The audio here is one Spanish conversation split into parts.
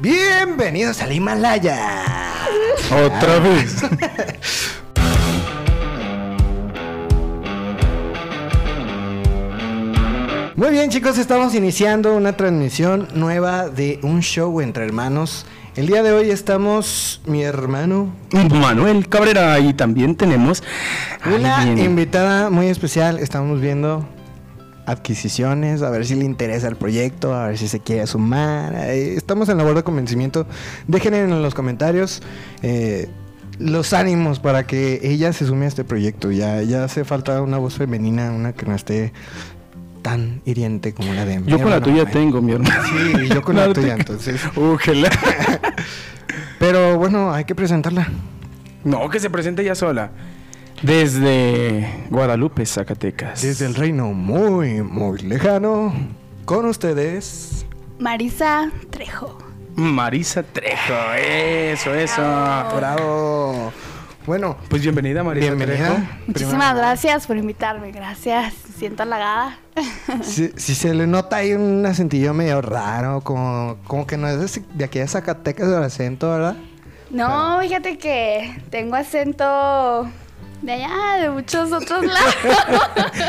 Bienvenidos al Himalaya. Otra vez. Muy bien chicos, estamos iniciando una transmisión nueva de un show entre hermanos. El día de hoy estamos mi hermano, Manuel Cabrera y también tenemos a una alguien. invitada muy especial. Estamos viendo adquisiciones, a ver si le interesa el proyecto, a ver si se quiere sumar. Eh, Estamos en labor de convencimiento. Dejen en los comentarios eh, los ánimos para que ella se sume a este proyecto. Ya, ya hace falta una voz femenina, una que no esté tan hiriente como la de mi Yo con la tuya tengo, mi hermano. Sí, yo con la tuya, entonces. Ujela. Pero bueno, hay que presentarla. No, que se presente ya sola. Desde Guadalupe, Zacatecas. Desde el reino muy, muy lejano, con ustedes. Marisa Trejo. Marisa Trejo. Eso, eso. Bravo. Bueno, Pues bienvenida, Marisa bienvenida. Trejo. Muchísimas Primero, gracias por invitarme. Gracias. Me siento halagada. Si, si se le nota ahí un acentillo medio raro, como, como que no es de, de aquí de Zacatecas el acento, ¿verdad? No, fíjate que tengo acento de allá, de muchos otros lados.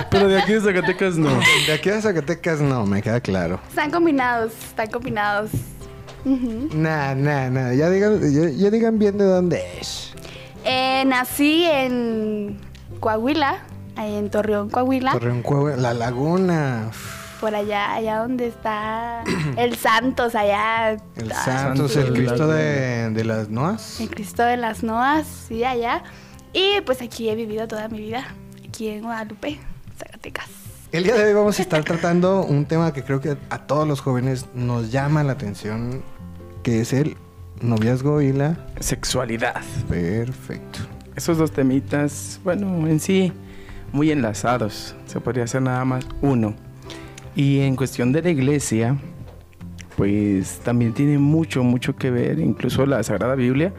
Pero de aquí de Zacatecas no. De aquí de Zacatecas no, me queda claro. están combinados, están combinados. Ujú. Nah, nah, nah. Ya digan, ya, ya digan bien de dónde es. Eh, nací en Coahuila, ahí en Torreón, Coahuila. Torreón, Coahuila, La Laguna. Por allá, allá donde está el Santos, allá. El ah, Santos, el Cristo de, de las Noas. El Cristo de las Noas, sí, allá. Y pues aquí he vivido toda mi vida, aquí en Guadalupe, Zacatecas. El día de hoy vamos a estar tratando un tema que creo que a todos los jóvenes nos llama la atención, que es el noviazgo y la... Sexualidad. Perfecto. Esos dos temitas, bueno, en sí, muy enlazados. Se podría hacer nada más uno. Y en cuestión de la iglesia, pues también tiene mucho, mucho que ver. Incluso la Sagrada Biblia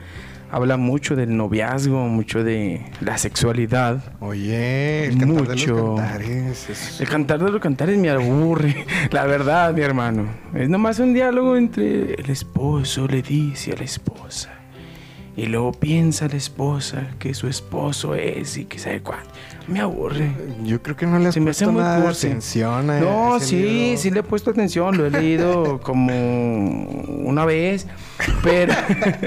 habla mucho del noviazgo, mucho de la sexualidad. Oye, el cantar de los cantares. es- El cantar de los cantares me aburre, la verdad, mi hermano. Es nomás un diálogo entre el esposo le dice a la esposa. Y luego piensa la esposa que su esposo es y que sabe cuánto. Me aburre. Yo creo que no le has Se me hace puesto muy de atención a No, ese sí, libro. sí le he puesto atención, lo he leído como una vez, pero,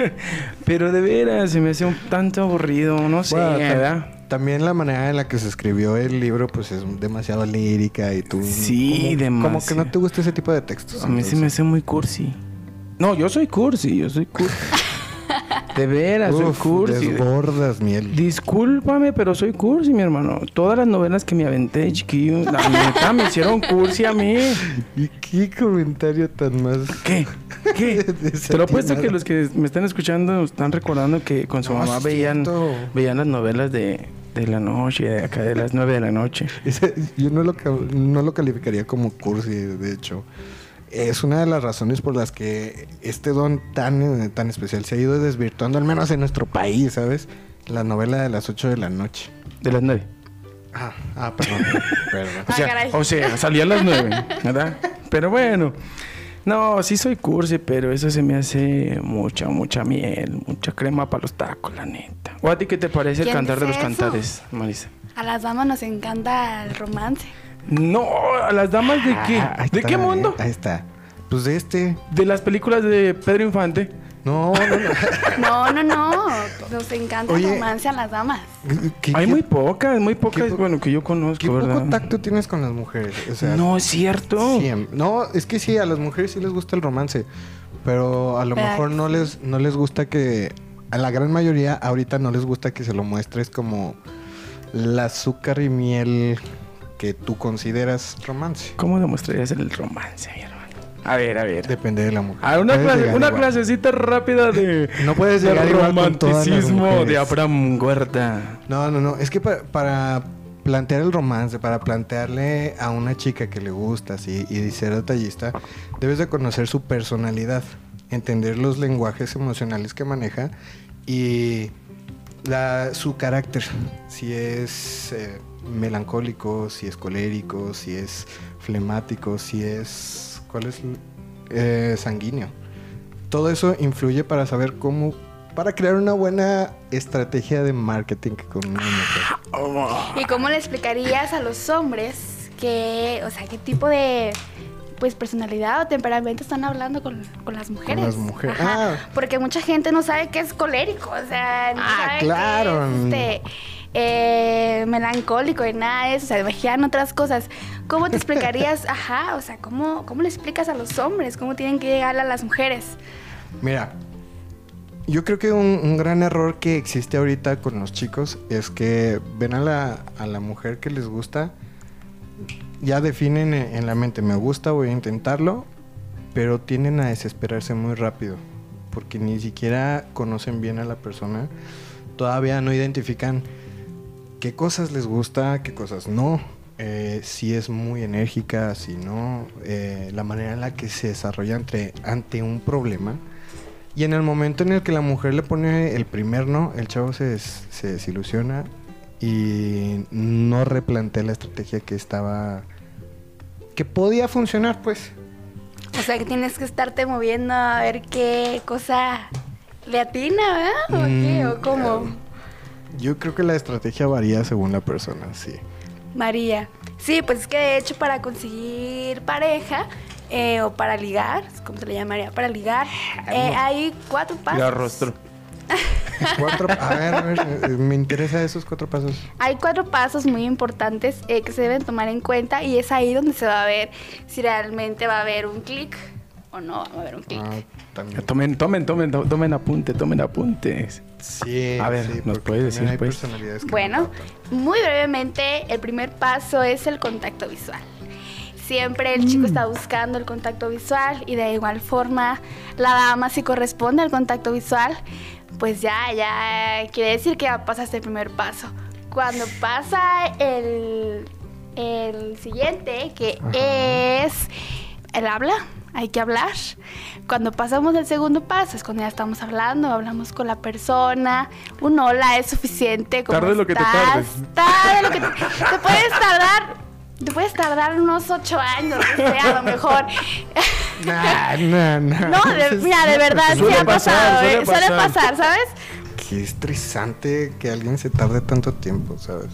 pero de veras se me hace un tanto aburrido, no sé, Bueno, tam- ¿verdad? También la manera en la que se escribió el libro, pues es demasiado lírica y tú... Sí, como, Como que demasiado. no te gusta ese tipo de textos. A mí se me entonces- hace muy cursi. No, yo soy cursi, yo soy cursi. De veras, soy cursi. desbordas, miel. Discúlpame, pero soy cursi, mi hermano. Todas las novelas que me aventé chiquillo, la neta, me hicieron cursi a mí. ¿Y qué comentario tan más... ¿Qué? ¿Qué? Te lo apuesto que los que me están escuchando están recordando que con su No, mamá veían, veían las novelas de, de la noche, de acá de las nueve de la noche. Yo no lo, no lo calificaría como cursi, de hecho. Es una de las razones por las que este don tan, eh, tan especial se ha ido desvirtuando, al menos en nuestro país, ¿sabes? La novela de las 8 de la noche. De las nueve. Ah, ah perdón. perdón. O Ah, sea, caray. o sea, salía a las nueve, ¿verdad? Pero bueno. No, sí soy cursi, pero eso se me hace mucha, mucha miel, mucha crema para los tacos, la neta. ¿O a ti qué te parece el ¿Quién cantar de los eso? cantares, Marisa? A las damas nos encanta el romance. No, ¿a las damas de qué? Ah, ahí ¿De está, qué mundo? eh, Ahí está. Pues de este. De las películas de Pedro Infante. No, no, no. No, no, no. Nos encanta Oye. el romance a las damas. ¿Qué, Hay qué- muy pocas, muy pocas, po- bueno, que yo qué conozco, poco ¿verdad? tacto tienes con las mujeres. O sea, no, es cierto. No, es que sí, a las mujeres sí les gusta el romance, pero a lo ¿Verdad mejor no les, no les gusta que, a la gran mayoría ahorita no les gusta que se lo muestres como el azúcar y miel que tú consideras romance. ¿Cómo demostrarías el romance, mi hermano? A ver, a ver. Depende de la mujer. A una, Puedes clase- una clasecita rápida de, No puedes de llegar romanticismo de Abraham Huerta. No, no, no. Es que pa- para plantear el romance, para plantearle a una chica que le gusta así y ser detallista, debes de conocer su personalidad, entender los lenguajes emocionales que maneja y la, su carácter. Si es eh, melancólico, si es colérico, si es flemático, si es... ¿Cuál es? Eh, sanguíneo. todo eso influye para saber cómo, para crear una buena estrategia de marketing con una mujer. ¿Y cómo le explicarías a los hombres que, o sea, qué tipo de pues personalidad o temperamento están hablando con, con las mujeres? las mujeres. Ajá, Ah. Porque mucha gente no sabe qué es colérico, o sea, no Ah, sabe claro. es, este, eh, melancólico y nada de eso, o sea, imaginan otras cosas. ¿Cómo te explicarías, ajá, o sea, cómo, cómo le explicas a los hombres, cómo tienen que llegar a las mujeres? Mira, yo creo que un, un gran error que existe ahorita con los chicos es que ven a la, a la mujer que les gusta, ya definen en, en la mente, me gusta, voy a intentarlo, pero tienden a desesperarse muy rápido, porque ni siquiera conocen bien a la persona, todavía no identifican qué cosas les gusta, qué cosas no, eh, si es muy enérgica, si no, eh, la manera en la que se desarrolla entre, ante un problema. Y en el momento en el que la mujer le pone el primer no, el chavo se, des- se desilusiona y no replantea la estrategia que estaba... que podía funcionar, pues. O sea, que tienes que estarte moviendo a ver qué cosa le atina, ¿verdad? ¿O qué? ¿O Mm, cómo? Yo creo que la estrategia varía según la persona, sí. María. Sí, pues es que de hecho para conseguir pareja eh, o para ligar, como se le llamaría, para ligar, eh, hay cuatro pasos. Ya rostro. Cuatro, a ver, a ver, eh, me interesa esos cuatro pasos. Hay cuatro pasos muy importantes eh, que se deben tomar en cuenta y es ahí donde se va a ver si realmente va a haber un clic o no va a haber un clic. Ah, también. Tomen, tomen, tomen, to- tomen apunte, tomen apuntes. Sí, A ver, sí, ¿nos puedes decir, hay pues? que Bueno, no muy brevemente, el primer paso es el contacto visual. Siempre el chico está buscando el contacto visual y de igual forma la dama si corresponde al contacto visual, pues ya, ya quiere decir que ya pasaste el primer paso. Cuando pasa el, el siguiente, que es el habla, hay que hablar. Cuando pasamos el segundo paso es cuando ya estamos hablando, hablamos con la persona, un hola es suficiente. ¿cómo Tarde lo que te tardes. Tarde lo que te, te puedes tardar, te puedes tardar unos ocho años, sé, a lo mejor. Nah, nah, nah. No, de- mira, de verdad, sí Suele ha pasar, pasado, suele ¿eh? suele pasar. pasar, ¿sabes? Qué estresante que alguien se tarde tanto tiempo, ¿sabes?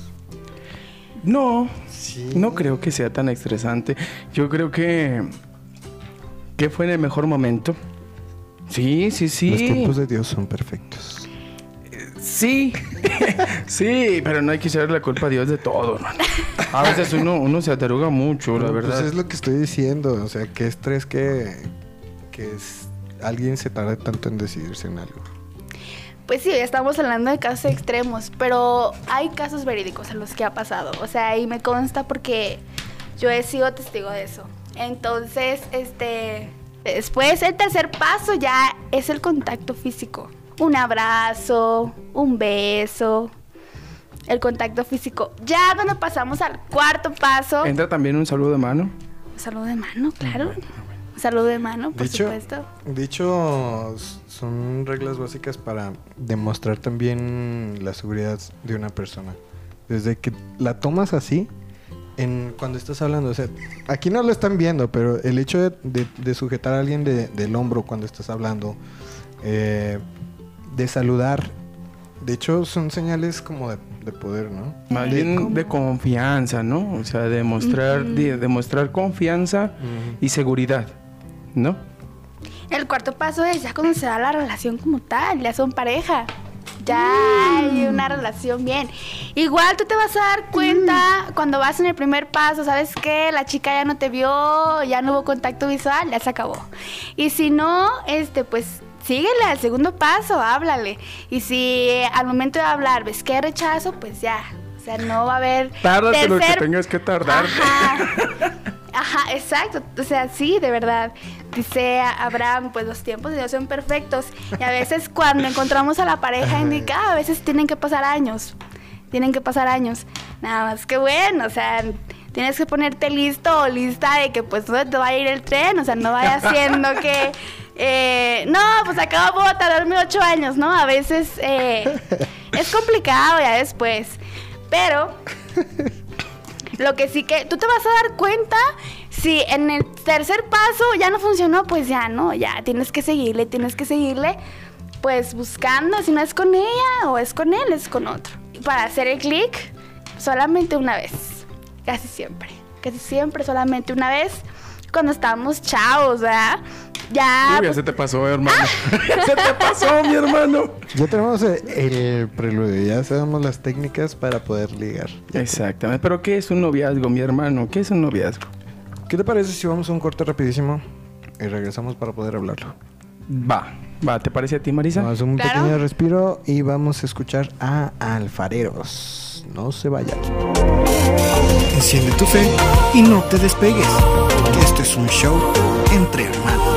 No, Sí. no creo que sea tan estresante. Yo creo que que fue en el mejor momento. Sí, sí, sí. Los tiempos de Dios son perfectos. Sí, sí, pero no hay que echarle la culpa a Dios de todo, hermano. A veces uno, uno se ataruga mucho, la No, verdad. Pues es lo que estoy diciendo. O sea, qué estrés que, que es- alguien se tarde tanto en decidirse en algo. Pues sí, ya estamos hablando de casos extremos, pero hay casos verídicos en los que ha pasado. O sea, y me consta porque yo he sido testigo de eso. Entonces, este, después el tercer paso ya es el contacto físico. Un abrazo, un beso, el contacto físico. Ya cuando pasamos al cuarto paso, Entra también un saludo de mano. un saludo de mano, claro. Un saludo de mano, por supuesto. s- son reglas básicas para demostrar también la seguridad de una persona. Desde que la tomas así, en, cuando estás hablando, o sea, aquí no lo están viendo, pero el hecho de, de- de sujetar a alguien de- del hombro cuando estás hablando, eh, de saludar, de hecho son señales como de, de poder, ¿no? Más De bien cómo- de confianza, ¿no? O sea, demostrar, de- demostrar confianza y seguridad, ¿no? El cuarto paso es ya cuando se da la relación como tal, ya son pareja. Ya hay una relación bien. Igual tú te vas a dar cuenta cuando vas en el primer paso, ¿sabes qué? La chica ya no te vio, ya no hubo contacto visual, ya se acabó. Y si no, este, pues síguele al segundo paso, háblale. Y si al momento de hablar ves que hay rechazo, pues ya. O sea, no va a haber. Tárdate lo que tercer- tengas que tardar. Ajá. Ajá, exacto. O sea, sí, de verdad. Dice Abraham, pues los tiempos de Dios son perfectos. Y a veces cuando encontramos a la pareja indicada, a veces tienen que pasar años. Tienen que pasar años. Nada más que bueno, o sea, tienes que ponerte listo o lista de que pues no te va a ir el tren. O sea, no vaya haciendo que... eh, no, pues acabo de tardarme ocho años, ¿no? A veces eh, es complicado ya después. Pero lo que sí que tú te vas a dar cuenta Si en el tercer paso ya no funcionó, pues ya no, ya tienes que seguirle, tienes que seguirle, pues buscando si no es con ella o es con él, es con otro. Para hacer el clic, solamente una vez, casi siempre, casi siempre solamente una vez, cuando estábamos chavos, ¿verdad? Ya. Uy, ya pues, se te pasó, hermano. ya se te pasó, mi hermano. Ya tenemos el, el preludio, ya sabemos las técnicas para poder ligar. Exactamente. Pero ¿qué es un noviazgo, mi hermano? ¿Qué es un noviazgo? ¿Qué te parece si vamos a un corte rapidísimo y regresamos para poder hablarlo? Va, va, ¿te parece a ti, Marisa? Vamos a un Claro. pequeño respiro y vamos a escuchar a Alfareros. No se vayan. Enciende tu fe y no te despegues. que Este es un show entre hermanos.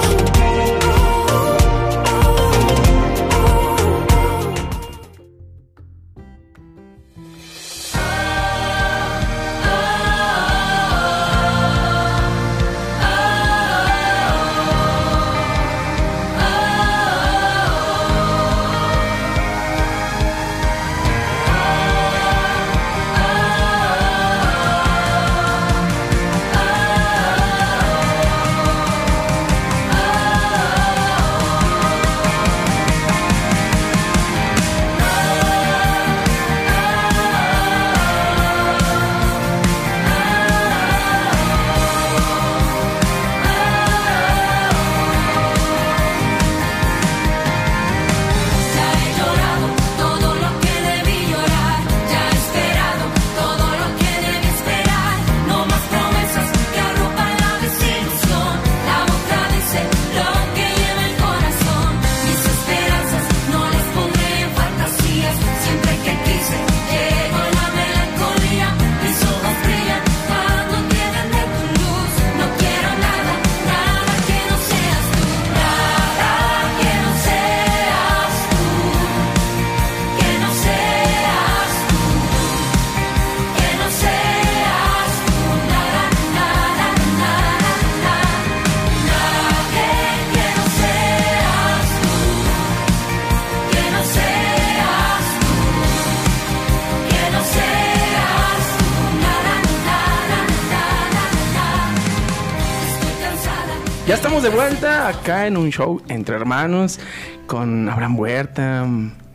Acá en un show entre hermanos con Abraham Huerta,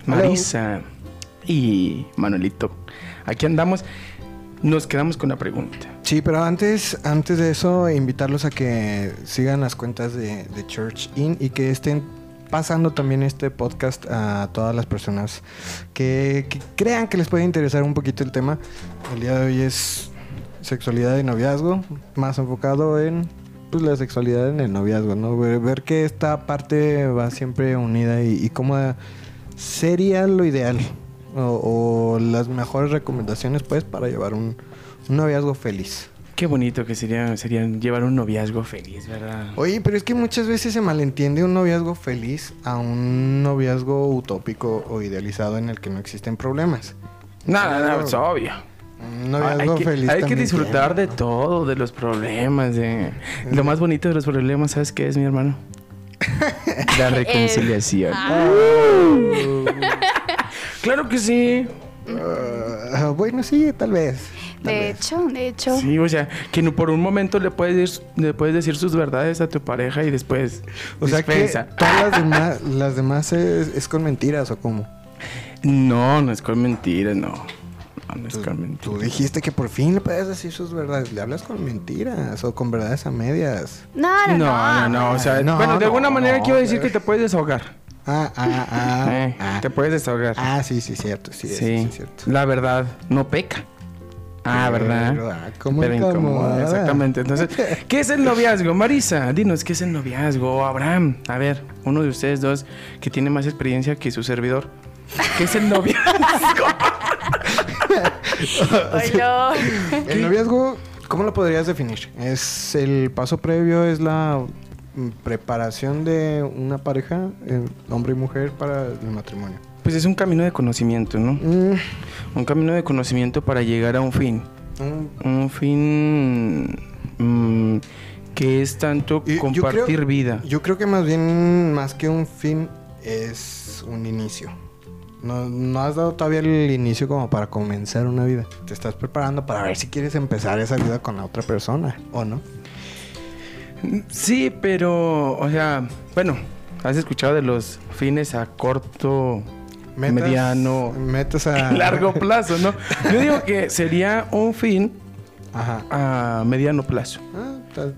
Marisa y Manuelito. Aquí andamos. Nos quedamos con la pregunta. Sí, pero antes, antes de eso, invitarlos a que sigan las cuentas de, de Church In y que estén pasando también este podcast a todas las personas que, que crean que les puede interesar un poquito el tema. El día de hoy es sexualidad y noviazgo, más enfocado en pues, la sexualidad en el noviazgo, ¿no? Ver, ver que esta parte va siempre unida y, y cómo sería lo ideal o, o las mejores recomendaciones pues para llevar un, un noviazgo feliz. Qué bonito que sería, sería llevar un noviazgo feliz, ¿verdad? Oye, pero es que muchas veces se malentiende un noviazgo feliz a un noviazgo utópico o idealizado en el que no existen problemas. Nada, nada, es obvio. Un noviazgo hay que, feliz hay que disfrutar tiene. de todo, de los problemas, de... Lo más bonito de los problemas, ¿sabes qué es, mi hermano? La reconciliación. claro que sí. Ah, bueno, sí, tal vez. tal De vez. hecho, de hecho. Sí, o sea, que no- por un momento le puedes, decir, le puedes decir sus verdades a tu pareja y después O sea que todas las demás, las demás es, es con mentiras o cómo. No, no es con mentiras, no. Tú, dijiste que por fin le puedes decir sus verdades. Le hablas con mentiras o con verdades a medias. No, no, No, no. no, no, o sea, No, bueno, de no, alguna manera no, quiero decir eh. que te puedes desahogar. Ah, ah, ah. Eh, ah. Te puedes desahogar. Ah, sí, sí, cierto. Sí, sí. sí, sí, cierto. la verdad no peca. Ah, ¿verdad? Pero, ah, ¿cómo Pero incomoda? Exactamente. Entonces, ¿qué es el noviazgo? Marisa, dinos, ¿qué es el noviazgo? Abraham, a ver, uno de ustedes dos que tiene más experiencia que su servidor. ¿Qué es el noviazgo? No. El noviazgo, ¿cómo lo podrías definir? ¿Es el paso previo, es la mm, preparación de una pareja, eh, hombre y mujer, para el matrimonio? Pues es un camino de conocimiento, ¿no? Mm, Un camino de conocimiento para llegar a un fin. un- Un fin mm, que es tanto Y yo compartir creo- vida. Yo creo que más bien, más que un fin, es un inicio. No, no has dado todavía el inicio como para comenzar una vida. Te estás preparando para ver si quieres empezar esa vida con la otra persona o no. Sí, pero, o sea, bueno, has escuchado de los fines a corto, Metas- mediano, Metas a... largo plazo, ¿no? Yo digo que sería un fin Ajá. a mediano plazo. Ah,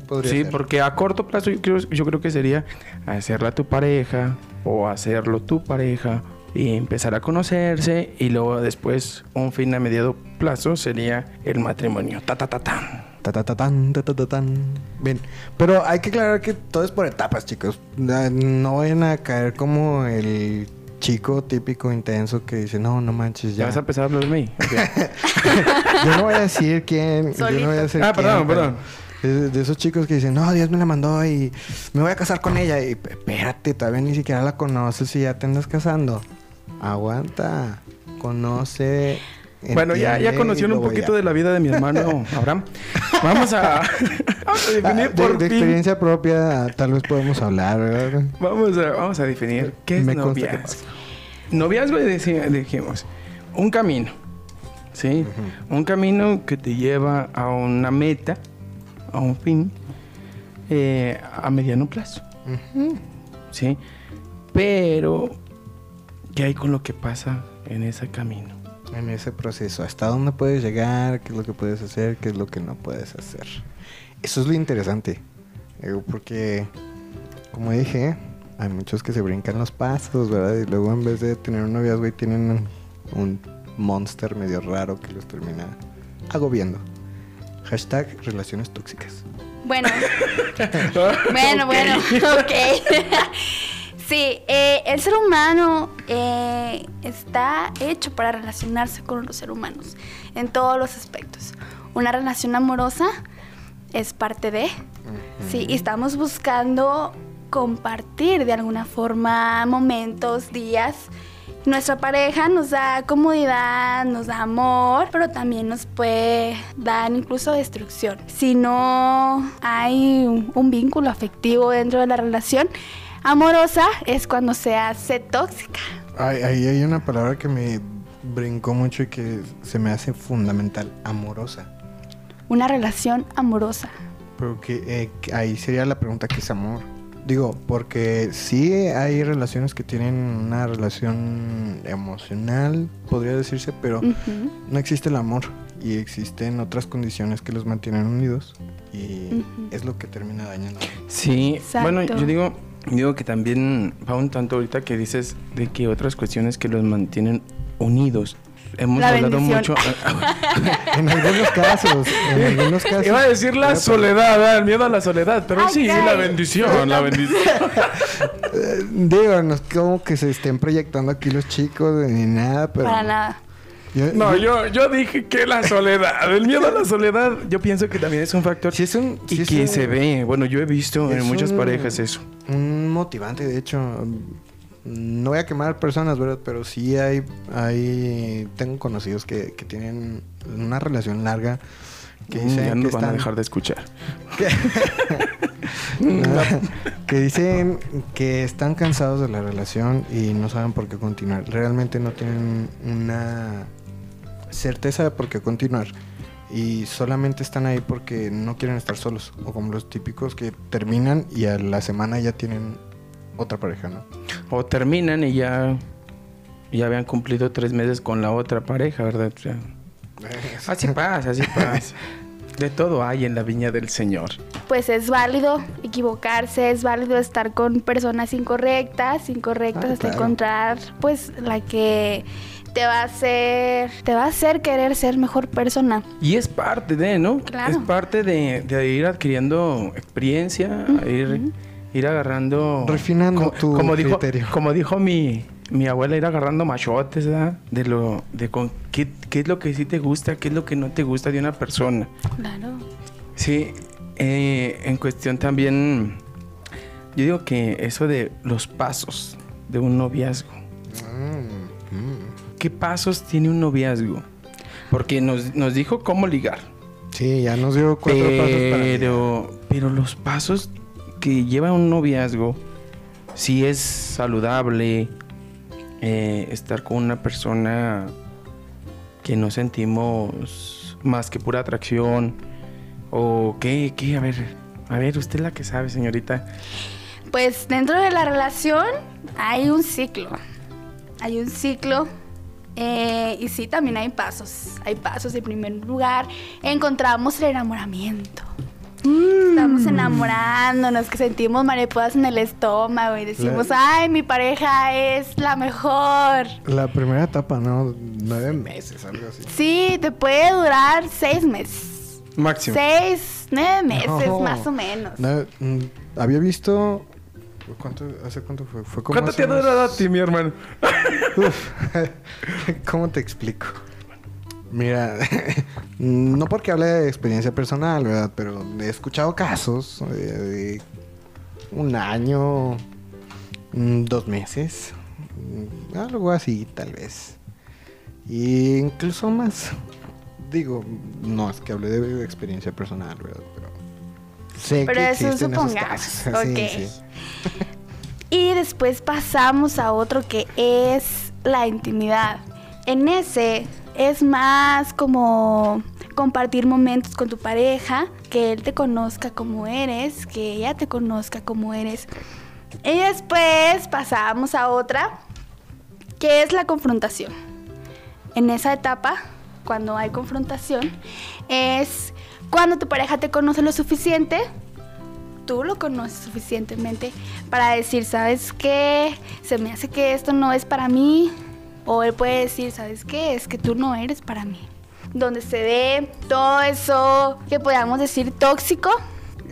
podría Sí, ser. porque a corto plazo yo creo, yo creo que sería hacerla tu pareja o hacerlo tu pareja y empezar a conocerse y luego después un fin a mediano plazo sería el matrimonio. Ta ta ta tan. Ta, ta, ta, tan, ta, ta, ta, tan. Bien, pero hay que aclarar que todo es por etapas, chicos. No vayan a caer como el chico típico intenso que dice, no, no manches, ¿Ya ya. vas a empezar a hablar de mí? Yo no voy a decir quién. yo no voy a decir Ah, quién, perdón, pero perdón. De, de esos chicos que dicen, no, Dios me la mandó y me voy a casar con ella. Y espérate, todavía ni siquiera la conoces y ya te andas casando. Aguanta, conoce. Bueno, ya, ya conocieron un poquito de la vida de mi hermano Abraham. Vamos a, vamos a Ah, definir de, por de experiencia propia, tal vez podemos hablar, ¿verdad? Vamos a, vamos a definir qué es Me noviazgo. Noviazgo dijimos, un camino, ¿sí? Un camino que te lleva a una meta, a un fin, eh, a mediano plazo, ¿sí? Pero, ¿qué hay con lo que pasa en ese camino? En ese proceso, hasta dónde puedes llegar, qué es lo que puedes hacer, qué es lo que no puedes hacer. Eso es lo interesante, eh, porque, como dije, hay muchos que se brincan los pasos, ¿verdad? Y luego en vez de tener un noviazgo y tienen un, un monster medio raro que los termina agobiando. Hashtag relaciones tóxicas. Bueno, bueno, bueno, ok. sí, eh, el ser humano eh, está hecho para relacionarse con los seres humanos en todos los aspectos. Una relación amorosa es parte de, sí, y estamos buscando compartir de alguna forma momentos, días. Nuestra pareja nos da comodidad, nos da amor, pero también nos puede dar incluso destrucción. Si no hay un, un vínculo afectivo dentro de la relación amorosa, es cuando se hace tóxica. Ay, Ahí hay una palabra que me brincó mucho y que se me hace fundamental, amorosa. Una relación amorosa. Pero que, eh, que ahí sería la pregunta que es amor. Digo, porque sí hay relaciones que tienen una relación emocional, podría decirse, pero no existe el amor y existen otras condiciones que los mantienen unidos y es lo que termina dañando. Sí, Exacto. bueno, yo digo, digo que también va un tanto ahorita que dices de que otras cuestiones que los mantienen unidos. Hemos La hablado bendición. mucho. En algunos casos, en algunos casos. Iba a decir la soledad, ¿verdad? el miedo a la soledad, pero sí, la bendición, la bendición. Eh, digo, no es como que se estén proyectando aquí los chicos ni nada, pero. Para nada. Yo- No, yo- yo, dije que la soledad, el miedo a la soledad, yo pienso que también es un factor Sí es un- y sí es que un- se ve. Bueno, yo he visto en muchas un- parejas eso. Un motivante, de hecho. No voy a quemar personas, ¿verdad? Pero sí hay, hay tengo conocidos que, que tienen una relación larga que Mm, dicen ya que nos van a dejar de escuchar. que dicen que están cansados de la relación y no saben por qué continuar. Realmente no tienen una certeza de por qué continuar. Y solamente están ahí porque no quieren estar solos. O como los típicos que terminan y a la semana ya tienen otra pareja, ¿no? O terminan y ya, ya habían cumplido tres meses con la otra pareja, ¿verdad? O sea, así pasa, así pasa. De todo hay en la viña del Señor. Pues es válido equivocarse, es válido estar con personas incorrectas, incorrectas Ah, hasta claro. encontrar pues la que te va a hacer, te va a hacer querer ser mejor persona. Y es parte de, ¿no? Claro. Es parte de, de ir adquiriendo experiencia, ir, ir agarrando... Refinando tu como dijo, criterio. Como dijo mi, mi abuela, ir agarrando machotes, ¿verdad? De lo... De con, qué, qué es lo que sí te gusta, qué es lo que no te gusta de una persona. Claro. Sí, eh, en cuestión también, yo digo que eso de los pasos de un noviazgo. Mm. ¿Qué pasos tiene un noviazgo? Porque nos, nos dijo cómo ligar. Sí, ya nos dio cuatro pasos para. Pero, pero los pasos que lleva un noviazgo, si es saludable, eh, estar con una persona que no sentimos más que pura atracción, o qué, qué, a ver, A ver, usted es la que sabe, señorita. Pues dentro de la relación hay un ciclo. Hay un ciclo. Eh, y sí, también hay pasos. Hay pasos. En primer lugar, encontramos el enamoramiento. Estamos enamorándonos, que sentimos mariposas en el estómago y decimos, ay, mi pareja es la mejor. La primera etapa, ¿no? Nueve meses, algo así. Sí, te puede durar seis meses. Máximo. Seis, nueve meses, No. más o menos. No, mm, había visto... ¿Cuánto, ¿Hace cuánto fue? fue como ¿Cuánto te ha durado a ti, mi hermano? Uf, ¿Cómo te explico? Mira, no porque hable de experiencia personal, ¿verdad? Pero he escuchado casos de, de un año, mm, dos meses, mm, algo así tal vez. Y incluso más. Digo, no es que hable de experiencia personal, ¿verdad? Pero sé Pero que eso esos supongamos. Sí, sí. Y después pasamos a otro que es la intimidad. En ese es más como compartir momentos con tu pareja, que él te conozca como eres, que ella te conozca como eres. Y después pasamos a otra, que es la confrontación. En esa etapa, cuando hay confrontación, es cuando tu pareja te conoce lo suficiente tú lo conoces suficientemente para decir, ¿sabes qué? Se me hace que esto no es para mí. O él puede decir, ¿sabes qué? Es que tú no eres para mí. Donde se ve todo eso que podamos decir tóxico,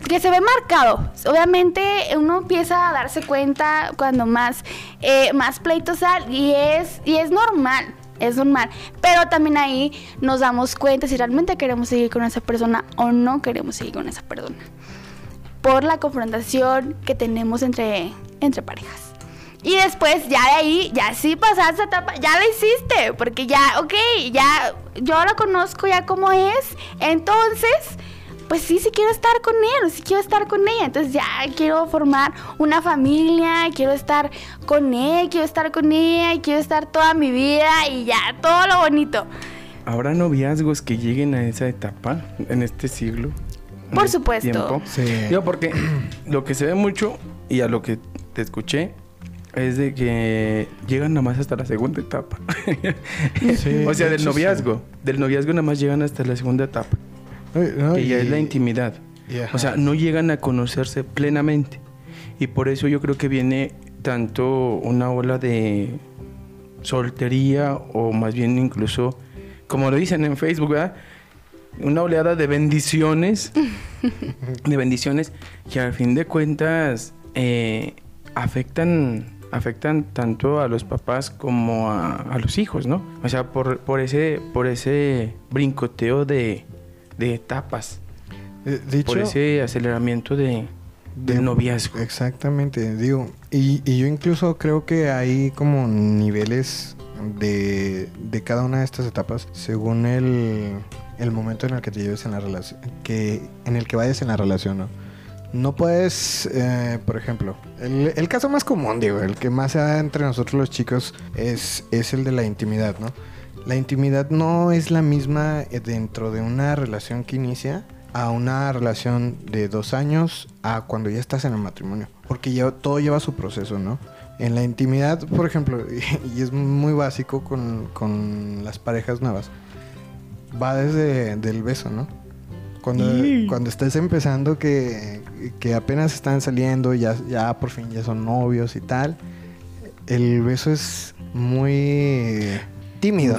que se ve marcado. Obviamente uno empieza a darse cuenta cuando más, eh, más pleitos hay y es, y es normal. Es normal, pero también ahí nos damos cuenta si realmente queremos seguir con esa persona o no queremos seguir con esa persona. Por la confrontación que tenemos entre, entre parejas. Y después, ya de ahí, ya sí pasaste etapa, ya la hiciste, porque ya, ok, ya yo la conozco ya como es, entonces, pues sí, sí quiero estar con él, sí quiero estar con ella, entonces ya quiero formar una familia, quiero estar con él, quiero estar con ella, y quiero estar toda mi vida y ya, todo lo bonito. ¿Habrá noviazgos que lleguen a esa etapa en este siglo? Por supuesto. tiempo? Sí. Digo, porque lo que se ve mucho y a lo que te escuché es de que llegan nada más hasta la segunda etapa. Sí, o sea, de del noviazgo. Del noviazgo nada más llegan hasta la segunda etapa, no, que ya es la intimidad. O sea, no llegan a conocerse plenamente. Y por eso yo creo que viene tanto una ola de soltería o más bien incluso, como lo dicen en Facebook, ¿verdad? Una oleada de bendiciones, de bendiciones que al fin de cuentas eh, afectan, afectan tanto a los papás como a, a los hijos, ¿no? O sea, por, por ese, por ese brincoteo de, de etapas Eh, dicho, por ese aceleramiento de, del de- noviazgo. Exactamente, digo. Y, y yo incluso creo que hay como niveles de, de cada una de estas etapas según el, el momento en el que te lleves en la relación, que, en el que vayas en la relación, ¿no? No puedes, eh, por ejemplo, el, el caso más común, digo, el que más se da entre nosotros los chicos es, es el de la intimidad, ¿no? La intimidad no es la misma eh, dentro de una relación que inicia a una relación de dos años a cuando ya estás en el matrimonio. Porque todo lleva su proceso, ¿no? En la intimidad, por ejemplo, y es muy básico con, con las parejas nuevas, va desde del beso, ¿no? Cuando, cuando estés empezando que, que apenas están saliendo, ya, ya por fin ya son novios y tal, el beso es muy tímido.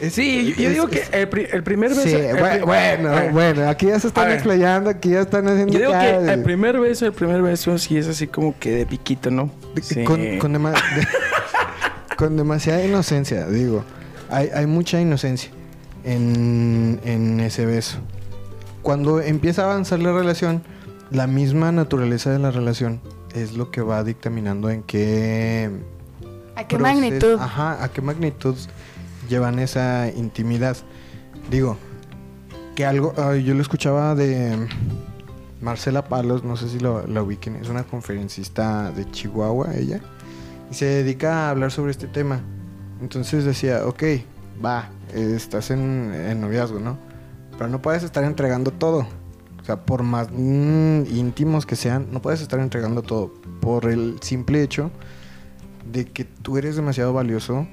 Es- Sí, yo, yo es- digo que el, pri- el primer beso. Sí, el bue- pri- bueno, a ver, bueno, aquí ya se están explayando, aquí ya están haciendo Yo digo que de- el primer beso, el primer beso sí es así como que de piquito, ¿no? de- Sí. con, con dema- de- con demasiada inocencia, digo. Hay, hay mucha inocencia en, en ese beso. Cuando empieza a avanzar la relación, la misma naturaleza de la relación es lo que va dictaminando en qué ¿A qué magnitud? Ajá, a qué magnitud llevan esa intimidad. Digo, que algo, yo lo escuchaba de Marcela Palos, no sé si lo, la ubiquen, es una conferencista de Chihuahua, ella, y se dedica a hablar sobre este tema. Entonces decía, ok, va, estás en, en noviazgo, ¿no? Pero no puedes estar entregando todo. O sea, por más mm, íntimos que sean, no puedes estar entregando todo por el simple hecho de que tú eres demasiado valioso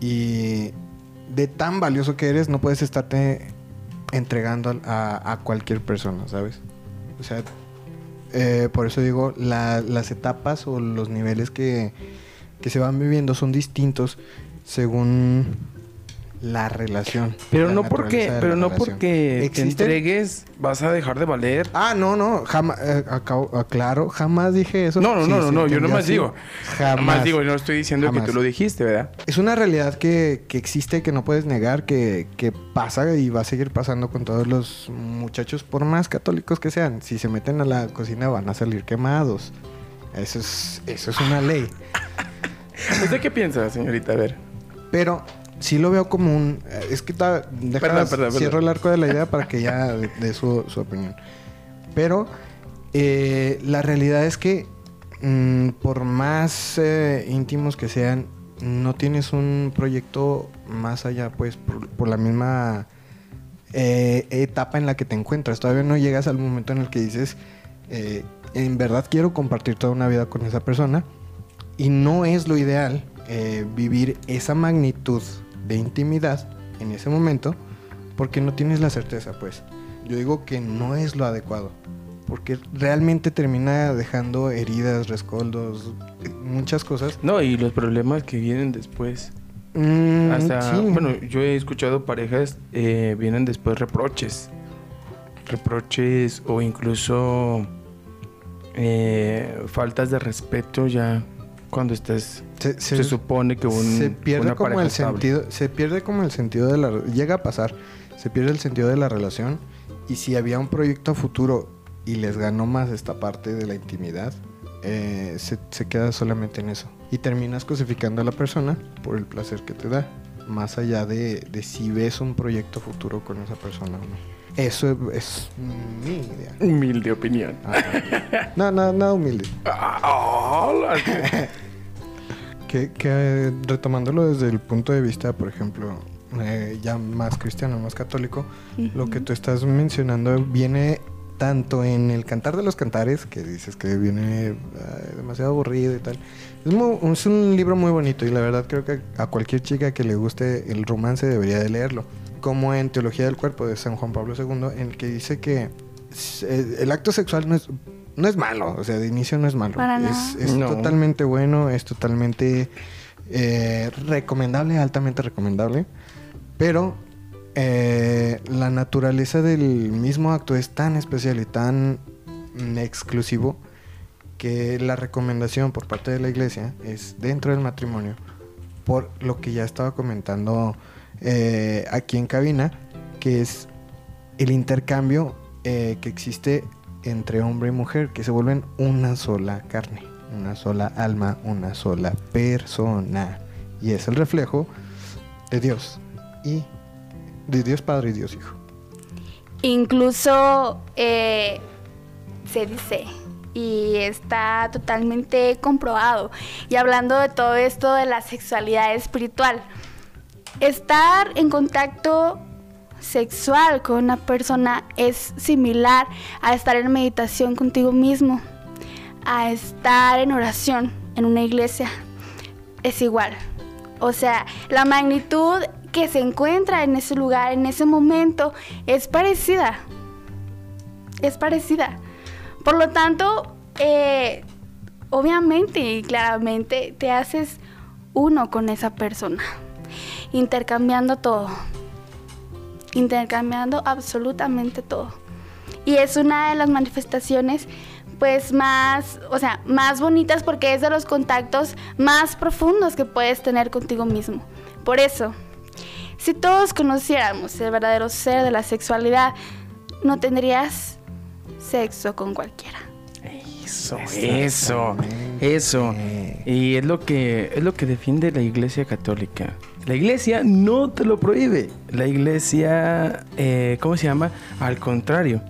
y de tan valioso que eres no puedes estarte entregando a, cualquier persona, ¿sabes? O sea, eh, por eso digo, la- las etapas o los niveles que, que se van viviendo son distintos según la relación. Pero la no porque, pero no relación. porque te entregues vas a dejar de valer. Ah, no, no, jamás, eh, acabo- aclaro, jamás dije eso. No, no, Sí, no, no, no, yo nomás así. digo. Jamás. Nomás digo, no estoy diciendo Jamás. que tú lo dijiste, ¿verdad? Es una realidad que, que existe, que no puedes negar, que, que pasa y va a seguir pasando con todos los muchachos, por más católicos que sean. Si se meten a la cocina van a salir quemados. Eso es, eso es una ley. ¿Usted qué piensa, señorita? A ver. Pero sí lo veo como un... eh, Es que ta- deja- Perdón, perdón, cierro perdón. el arco de la idea para que ya dé su, su opinión. Pero eh, la realidad es que mm, por más eh, íntimos que sean, no tienes un proyecto más allá, pues, por, por la misma eh, etapa en la que te encuentras. Todavía no llegas al momento en el que dices, en verdad quiero compartir toda una vida con esa persona. Y no es lo ideal vivir esa magnitud de intimidad en ese momento porque no tienes la certeza, pues. Yo digo que no es lo adecuado. Porque realmente termina dejando heridas, rescoldos, muchas cosas. No, y los problemas que vienen después. Mm, Hasta, sí. bueno, yo he escuchado parejas, eh, vienen después reproches. Reproches o incluso eh, faltas de respeto ya cuando estás... se, Se, supone que un, se pierde una como el estable. sentido se pierde como el sentido de la llega a pasar se pierde el sentido de la relación y si había un proyecto a futuro y les ganó más esta parte de la intimidad eh, se, se queda solamente en eso y terminas cosificando a la persona por el placer que te da más allá de, de si ves un proyecto futuro con esa persona o no eso es, es mi idea Humilde opinión. Ajá. no, no, nada humilde Ah, Que, que, retomándolo desde el punto de vista, por ejemplo, eh, ya más cristiano, más católico, lo que tú estás mencionando viene tanto en el Cantar de los Cantares, que dices que viene eh, demasiado aburrido y tal. Es, mu- es un libro muy bonito y la verdad creo que a cualquier chica que le guste el romance debería de leerlo. Como en Teología del Cuerpo de San Juan Pablo II, en el que dice que eh, el acto sexual no es, no es malo, o sea, de inicio no es malo. Para es nada. es No. totalmente bueno, es totalmente eh, recomendable, altamente recomendable. Pero eh, la naturaleza del mismo acto es tan especial y tan exclusivo que la recomendación por parte de la iglesia es dentro del matrimonio, por lo que ya estaba comentando eh, aquí en cabina, que es el intercambio eh, que existe entre hombre y mujer, que se vuelven una sola carne, una sola alma, una sola persona. Y es el reflejo de Dios y de Dios Padre y Dios Hijo. Incluso eh, se dice y está totalmente comprobado. Y hablando de todo esto de la sexualidad espiritual, estar en contacto sexual con una persona es similar a estar en meditación contigo mismo, a estar en oración en una iglesia. Es igual. O sea, la magnitud que se encuentra en ese lugar, en ese momento, es parecida. Es parecida. Por lo tanto, eh, obviamente y claramente te haces uno con esa persona, intercambiando todo, intercambiando absolutamente todo. Y es una de las manifestaciones pues más, o sea, más bonitas porque es de los contactos más profundos que puedes tener contigo mismo. Por eso, si todos conociéramos el verdadero ser de la sexualidad, no tendrías sexo con cualquiera. Eso, eso, eso. Y es lo que es lo que defiende la Iglesia Católica. La Iglesia no te lo prohíbe. La Iglesia, eh, ¿cómo se llama? Al contrario,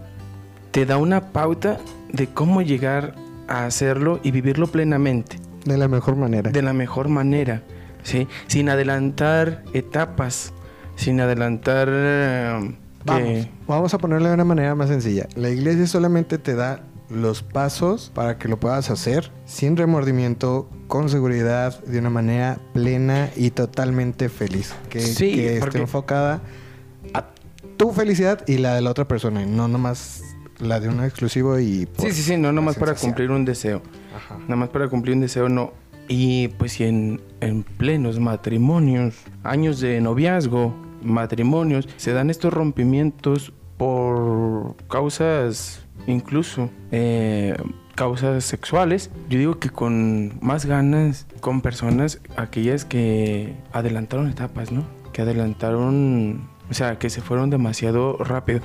te da una pauta de cómo llegar a hacerlo y vivirlo plenamente, De la mejor manera. de la mejor manera, ¿sí? Sin adelantar etapas, sin adelantar eh. Vamos, vamos a ponerlo de una manera más sencilla. La iglesia solamente te da los pasos para que lo puedas hacer sin remordimiento, con seguridad, de una manera plena y totalmente feliz. Que, Sí, que esté enfocada a tu felicidad y la de la otra persona, y no nomás la de uno exclusivo y... Sí, sí, sí, no nomás para cumplir un deseo. Ajá. Nada más para cumplir un deseo, no. Y pues si en, en plenos matrimonios, años de noviazgo, matrimonios, se dan estos rompimientos por causas incluso eh, causas sexuales, yo digo que con más ganas, con personas, aquellas que adelantaron etapas, ¿no? Que adelantaron, o sea, que se fueron demasiado rápido.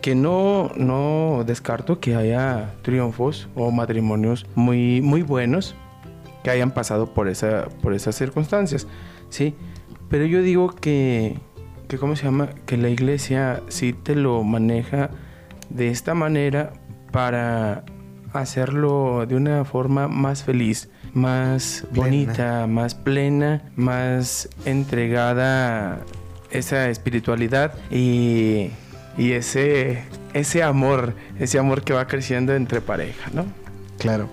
Que no, no descarto que haya triunfos o matrimonios muy, muy buenos que hayan pasado por, esa, por esas circunstancias, ¿sí? Pero yo digo que, que, ¿cómo se llama? Que la iglesia sí te lo maneja de esta manera para hacerlo de una forma más feliz, más Plena. bonita, más plena, más entregada a esa espiritualidad y, y ese, ese amor, ese amor que va creciendo entre pareja, ¿no? Claro.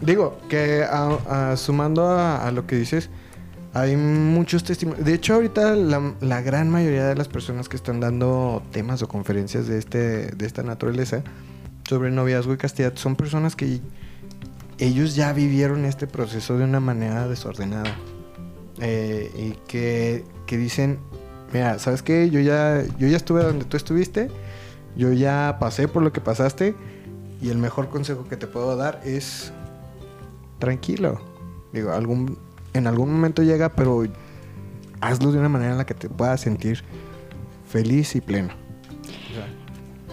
Digo, que a- a- sumando a, a lo que dices, hay muchos testimonios. De hecho, ahorita la, gran mayoría de las personas que están dando temas o conferencias de, este, de esta naturaleza sobre noviazgo y castidad son personas que ellos ya vivieron este proceso de una manera desordenada. Eh, y que, que dicen, mira, ¿sabes qué? Yo ya, yo ya estuve donde tú estuviste, yo ya pasé por lo que pasaste y el mejor consejo que te puedo dar es tranquilo. Digo, algún, en algún momento llega, pero hazlo de una manera en la que te puedas sentir feliz y pleno.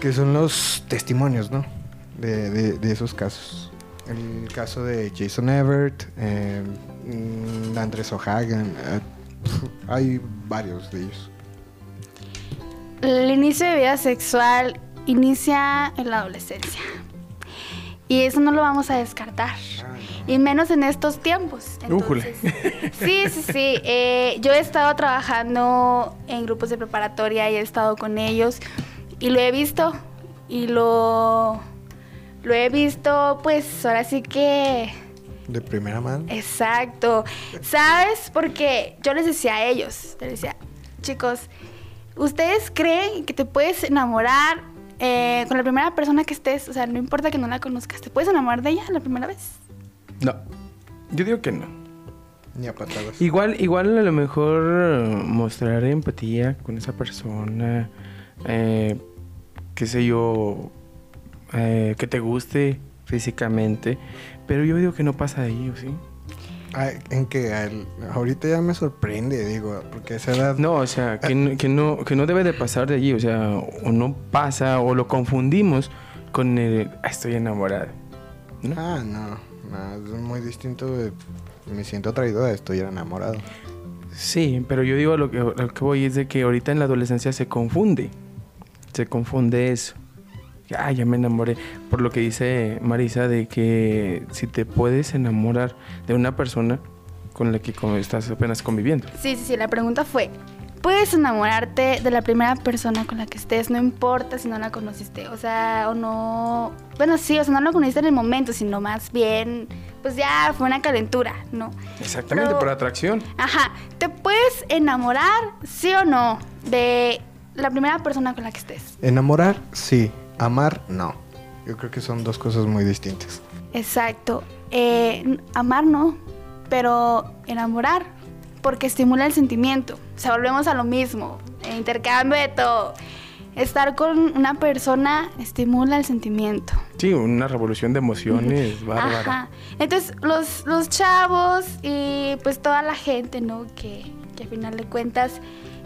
Que son los testimonios, ¿no? De, esos casos. El caso de Jason Everett, eh, Andrés O'Hagan, eh, hay varios de ellos. El inicio de vida sexual inicia en la adolescencia. Y eso no lo vamos a descartar. Y menos en estos tiempos. Entonces, sí, sí, sí. Eh, yo he estado trabajando en grupos de preparatoria y he estado con ellos. Y lo he visto. Y lo, lo he visto, pues ahora sí que De primera mano. Exacto. ¿Sabes? Porque yo les decía a ellos, les decía, chicos, ¿ustedes creen que te puedes enamorar eh, con la primera persona que estés? O sea, no importa que no la conozcas, ¿te puedes enamorar de ella la primera vez? No, yo digo que no. Ni a patadas. Igual, igual a lo mejor eh, mostrar empatía con esa persona, eh, qué sé yo, eh, que te guste físicamente, pero yo digo que no pasa de ahí, ¿o sí? En que al- ahorita ya me sorprende, digo, porque esa edad. No, o sea, que, no- que, no, que no debe de pasar de allí, o sea, o no pasa, o lo confundimos con el, "Ah, estoy enamorado. ¿no? Ah, no, no, es muy distinto. de- me siento atraído a estoy enamorado. Sí, pero yo digo a lo que, a lo que voy es de que ahorita en la adolescencia se confunde. Se confunde eso. Ya, ya me enamoré. Por lo que dice Marisa de que si te puedes enamorar de una persona con la que estás apenas conviviendo. Sí, sí, sí, la pregunta fue, ¿puedes enamorarte de la primera persona con la que estés? No importa si no la conociste, o sea, o no... Bueno, sí, o sea, no la conociste en el momento, sino más bien, pues ya fue una calentura, ¿no? Exactamente, Pero- por atracción. Ajá, ¿te puedes enamorar, sí o no, de la primera persona con la que estés? Enamorar, sí. Amar, no. Yo creo que son dos cosas muy distintas. Exacto. Eh, amar no, pero enamorar, porque estimula el sentimiento. O sea, volvemos a lo mismo, intercambio de todo. Estar con una persona estimula el sentimiento. Sí, una revolución de emociones bárbara. Ajá. Entonces, los, los chavos y pues toda la gente, ¿no? Que, que a final de cuentas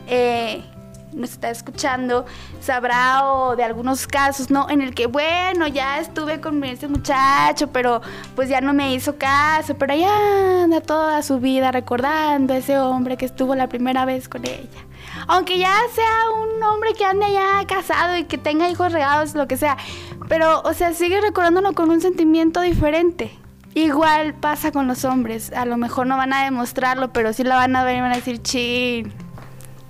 eh, nos está escuchando, sabrá o de algunos casos, ¿no? En el que, bueno, ya estuve con ese muchacho, pero pues ya no me hizo caso, pero ya anda toda su vida recordando a ese hombre que estuvo la primera vez con ella. Aunque ya sea un hombre que ande ya casado y que tenga hijos regados, lo que sea. Pero, o sea, sigue recordándolo con un sentimiento diferente. Igual pasa con los hombres. A lo mejor no van a demostrarlo, pero sí la van a ver y van a decir, chin.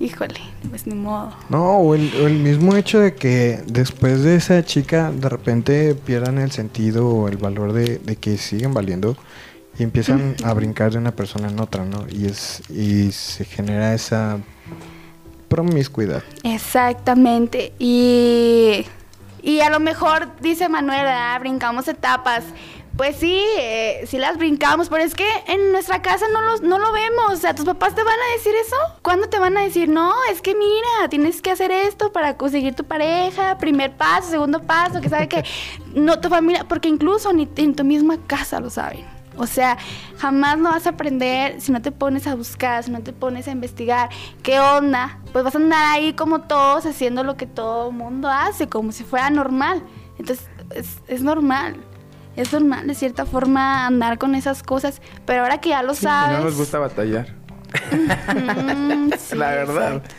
Híjole, pues ni modo. No, o el, o el mismo hecho de que después de esa chica de repente pierdan el sentido o el valor de, de que siguen valiendo y empiezan a brincar de una persona en otra, ¿no? Y es y se genera esa promiscuidad. Exactamente. Y, y a lo mejor, dice Manuel, ¿verdad? brincamos etapas. Pues sí, eh, sí las brincamos, pero es que en nuestra casa no, los, no lo vemos. O sea, ¿tus papás te van a decir eso? ¿Cuándo te van a decir, no, es que mira, tienes que hacer esto para conseguir tu pareja, primer paso, segundo paso, que sabe que no tu familia, porque incluso ni en tu misma casa lo saben. O sea, jamás lo vas a aprender si no te pones a buscar, si no te pones a investigar qué onda. Pues vas a andar ahí como todos haciendo lo que todo mundo hace, como si fuera normal. Entonces, es, es normal. Es normal, de cierta forma, andar con esas cosas. Pero ahora que ya lo Sí, sabes. No nos gusta batallar. mm, sí, la verdad. exacto.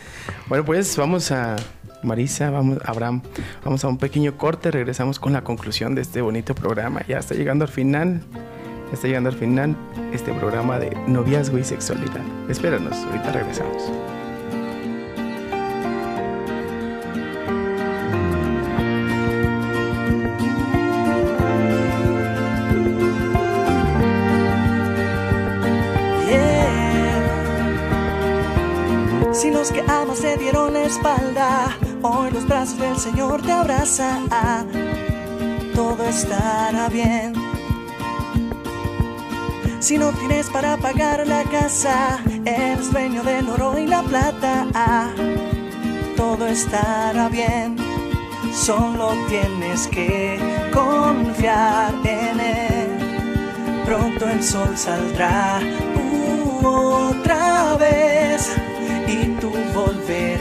Bueno, pues vamos a Marisa, vamos, Abraham, vamos a un pequeño corte, regresamos con la conclusión de este bonito programa. Ya está llegando al final, ya está llegando al final este programa de noviazgo y sexualidad. Espéranos, ahorita regresamos. Brazos del Señor te abrazan. Todo estará bien. Si no tienes para pagar la casa, eres dueño del oro y la plata. Todo estará bien. Solo tienes que confiar en él pronto el sol saldrá otra vez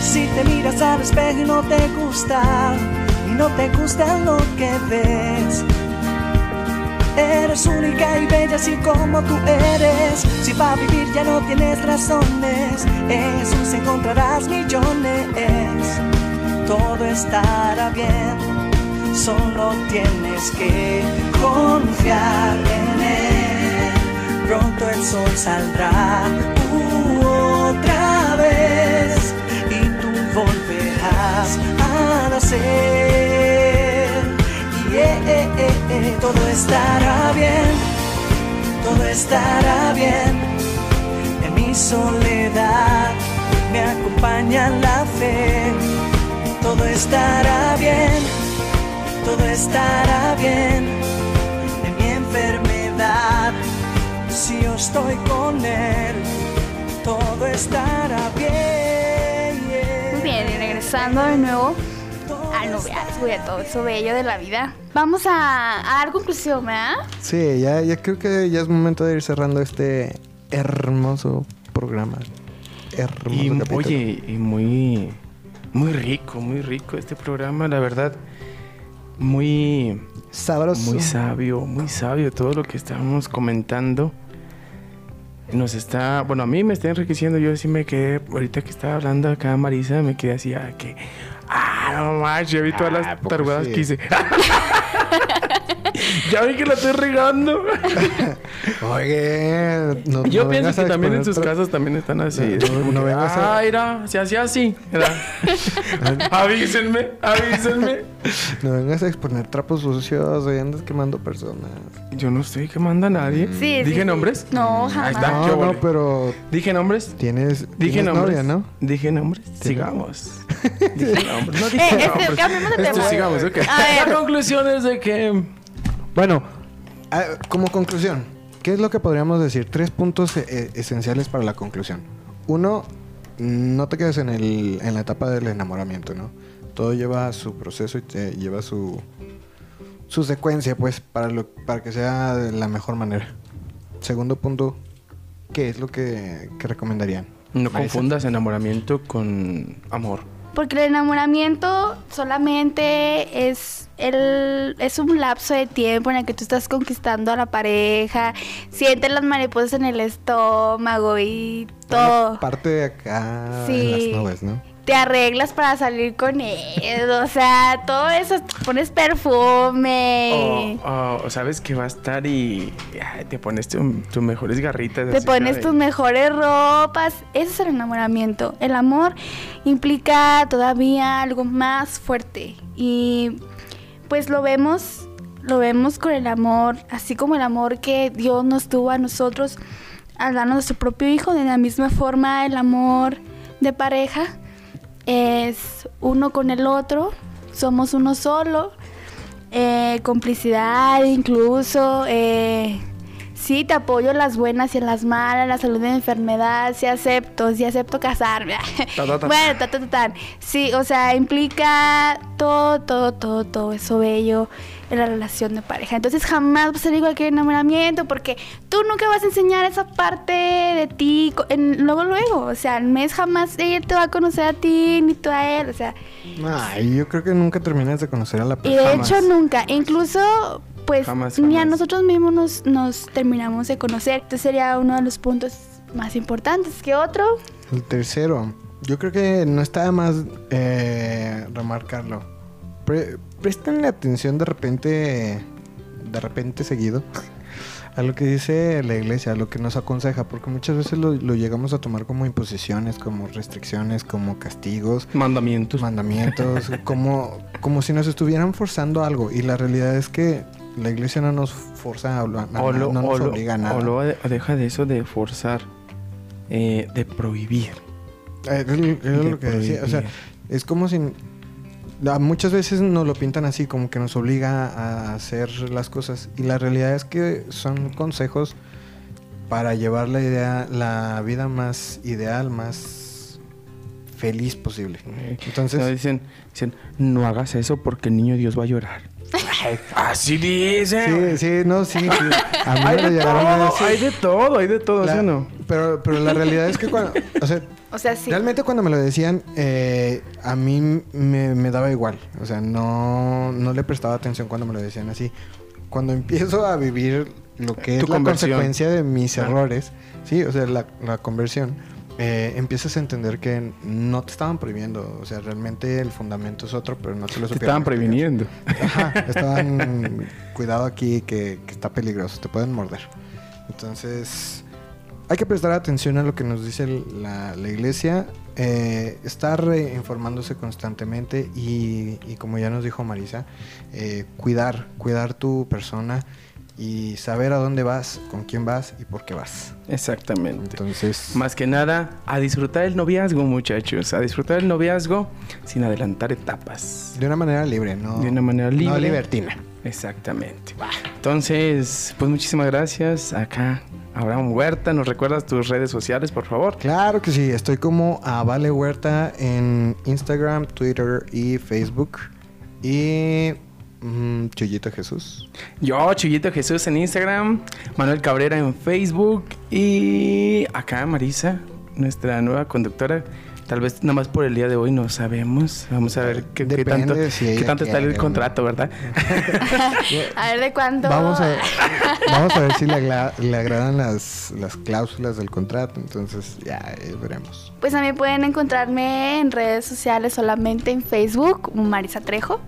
Si te miras al espejo y no te gusta, y no te gusta lo que ves. Eres única y bella así como tú eres. Si para vivir ya no tienes razones, en Jesús encontrarás millones. Todo estará bien, solo tienes que confiar en Él. Pronto el sol saldrá uh, otra vez y tú volverás a nacer. Yeah, eh, eh, eh, todo estará bien, todo estará bien. En mi soledad me acompaña la fe. Todo estará bien, todo estará bien. Si yo estoy con él, todo estará bien. yeah. Muy bien, y regresando de nuevo al noviazgo y a todo eso bello de la vida. Vamos a, a dar conclusión, ¿verdad? Sí, ya, ya creo que ya es momento de ir cerrando este hermoso programa. Hermoso Y capítulo. oye, y muy, muy rico, muy rico este programa, la verdad. Muy, sabroso. muy sabio, muy sabio todo lo que estábamos comentando. Nos está, bueno, a mí me está enriqueciendo. Yo sí me quedé, ahorita que estaba hablando acá Marisa, me quedé así, ah, que, ah, no manches, ya vi todas Ah, las poco tarugadas sí. que hice. ya vi que la estoy regando. Oye, no, Yo no pienso a que también en sus tra- casas también están así. No, no, no vengas a- Ah, mira, se hacía así. Era. avísenme, avísenme. No vengas a exponer trapos sucios, oye, andas quemando personas. Yo no estoy quemando a nadie. Sí, ¿Dije sí, nombres? sí. No, Ahí jamás. está. No, no, pero ¿Dije nombres? tienes, Dije tienes nombres. novia, ¿no? Dije nombres. Sigamos. Dije nombres. No dije Eh, este, nombres. cambiemos de tema. sigamos, ok. A ver. La conclusión es de que. Bueno, ah, como conclusión, ¿qué es lo que podríamos decir? Tres puntos eh, esenciales para la conclusión. Uno, no te quedes en, el, en la etapa del enamoramiento, ¿no? Todo lleva su proceso y te lleva su, su secuencia, pues, para, lo, para que sea de la mejor manera. Segundo punto, ¿qué es lo que, que recomendarían? No Marisa. confundas enamoramiento con amor. Porque el enamoramiento solamente es el es un lapso de tiempo en el que tú estás conquistando a la pareja, sientes las mariposas en el estómago y todo. Parte de acá Sí. en las nubes, ¿no? Te arreglas para salir con él, o sea, todo eso, te pones perfume. O, sabes que va a estar y ay, te pones tu- tus mejores garritas. Te pones tus mejores ropas. Ese es el enamoramiento. El amor implica todavía algo más fuerte. Y pues lo vemos, lo vemos con el amor, así como el amor que Dios nos tuvo a nosotros al darnos a su propio hijo. De la misma forma, el amor de pareja es uno con el otro. Somos uno solo. Eh, complicidad incluso. Eh, sí, te apoyo en las buenas y en las malas, en la salud y en la enfermedad. Sí acepto, sí acepto casarme. Ta, ta, ta. bueno, ta, ta, ta, tan. Sí, o sea, implica todo, todo, todo, todo eso bello en la relación de pareja. Entonces jamás va a ser igual que el enamoramiento porque tú nunca vas a enseñar esa parte de ti en- luego, luego. O sea, al mes jamás ella te va a conocer a ti ni tú a él. O sea, Ay, yo creo que nunca terminas de conocer a la y persona. de Jamás. hecho nunca, incluso pues Jamás, ni a jamás. nosotros mismos nos, nos terminamos de conocer. Entonces sería uno de los puntos más importantes. que otro? El tercero, yo creo que no está de más eh, remarcarlo. Pre- prestenle atención de repente, de repente seguido, a lo que dice la iglesia, a lo que nos aconseja, porque muchas veces lo, lo llegamos a tomar como imposiciones, como restricciones, como castigos, Mandamientos. mandamientos, como, como si nos estuvieran forzando algo. Y la realidad es que la iglesia no nos forza a, o lo, no nos obliga a nada. o lo de- deja de eso de forzar, eh, de prohibir. Eh, Es, es De lo que decía. O sea, es como si. Muchas veces nos lo pintan así, como que nos obliga a hacer las cosas. Y la realidad es que son consejos para llevar la idea, la vida más ideal, más feliz posible. Entonces, No, dicen, dicen, no hagas eso porque el niño Dios va a llorar. Así dicen. sí, sí, no, sí. sí. A mí Hay de, llegaron a todo, decir. hay de todo, hay de todo, La- ¿sí o no? pero, pero la realidad es que cuando. O sea, O sea, sí. Realmente cuando me lo decían, eh, a mí me, me daba igual. O sea, no, no le prestaba atención cuando me lo decían así. Cuando empiezo a vivir lo que es la consecuencia de mis Claro. errores, sí, o sea, la, la conversión, eh, empiezas a entender que no te estaban prohibiendo. O sea, realmente el fundamento es otro, pero no te lo Te supieron estaban explicar. previniendo. Ajá, estaban cuidado aquí que, que está peligroso, te pueden morder. Entonces, hay que prestar atención a lo que nos dice la, la iglesia, eh, estar informándose constantemente y, y como ya nos dijo Marisa, eh, cuidar, cuidar tu persona y saber a dónde vas, con quién vas y por qué vas. Exactamente. Entonces, Más que nada, a disfrutar el noviazgo, muchachos. A disfrutar el noviazgo sin adelantar etapas. de una manera libre, ¿no? De una manera No libre. libertina. Exactamente. Entonces, pues muchísimas gracias. Acá, Abraham Huerta, ¿nos recuerdas tus redes sociales, por favor? Claro que sí, estoy como a Vale Huerta en Instagram, Twitter y Facebook. Y mm, Chuyito Jesús. Yo, Chuyito Jesús en Instagram, Manuel Cabrera en Facebook y acá Marisa, nuestra nueva conductora. Tal vez nada más por el día de hoy no sabemos. Vamos a ver qué, qué tanto, si qué tanto está el contrato, ¿verdad? A ver de cuánto. Vamos a, vamos a ver si le, le agradan las, las cláusulas del contrato. Entonces ya eh, veremos. Pues a mí pueden encontrarme en redes sociales solamente en Facebook, Marisa Trejo.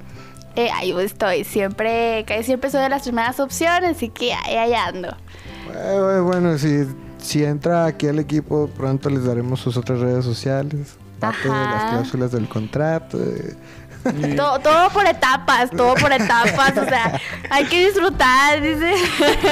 Eh, ahí estoy, siempre, siempre soy de las primeras opciones, así que ahí, ahí ando. Eh, bueno, si, si entra aquí al equipo, pronto les daremos sus otras redes sociales. Parte de las cláusulas del contrato. Todo, todo por etapas, todo por etapas, o sea, hay que disfrutar, dice.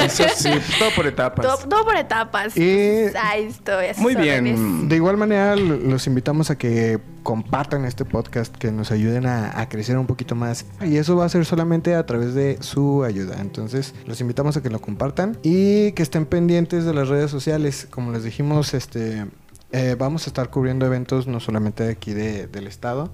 Eso sí, todo por etapas. Todo, todo por etapas. Y- Ahí estoy. Muy bien. De igual manera, los invitamos a que compartan este podcast, que nos ayuden a, a crecer un poquito más. Y eso va a ser solamente a través de su ayuda. Entonces, los invitamos a que lo compartan y que estén pendientes de las redes sociales. Como les dijimos, este. Eh, vamos a estar cubriendo eventos no solamente de aquí de- del estado,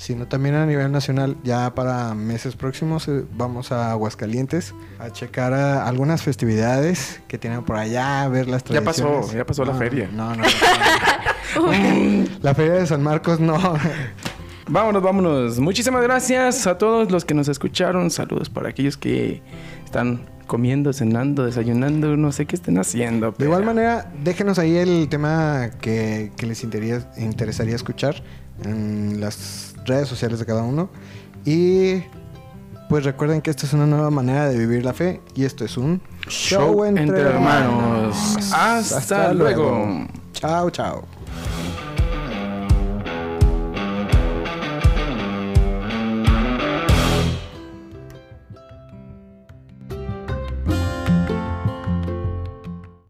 sino también a nivel nacional. Ya para meses próximos eh, vamos a Aguascalientes a checar a algunas festividades que tienen por allá, ver las Ya pasó, tradiciones. ya pasó la No, feria. No, no, no. la feria de San Marcos no. Vámonos, vámonos. Muchísimas gracias a todos los que nos escucharon. Saludos para aquellos que están comiendo, cenando, desayunando, no sé qué estén haciendo. De pero- igual manera, déjenos ahí el tema que, que les intería- interesaría escuchar en las redes sociales de cada uno. Y pues recuerden que esta es una nueva manera de vivir la fe y esto es un Show entre hermanos. Hasta luego. Chao, chao.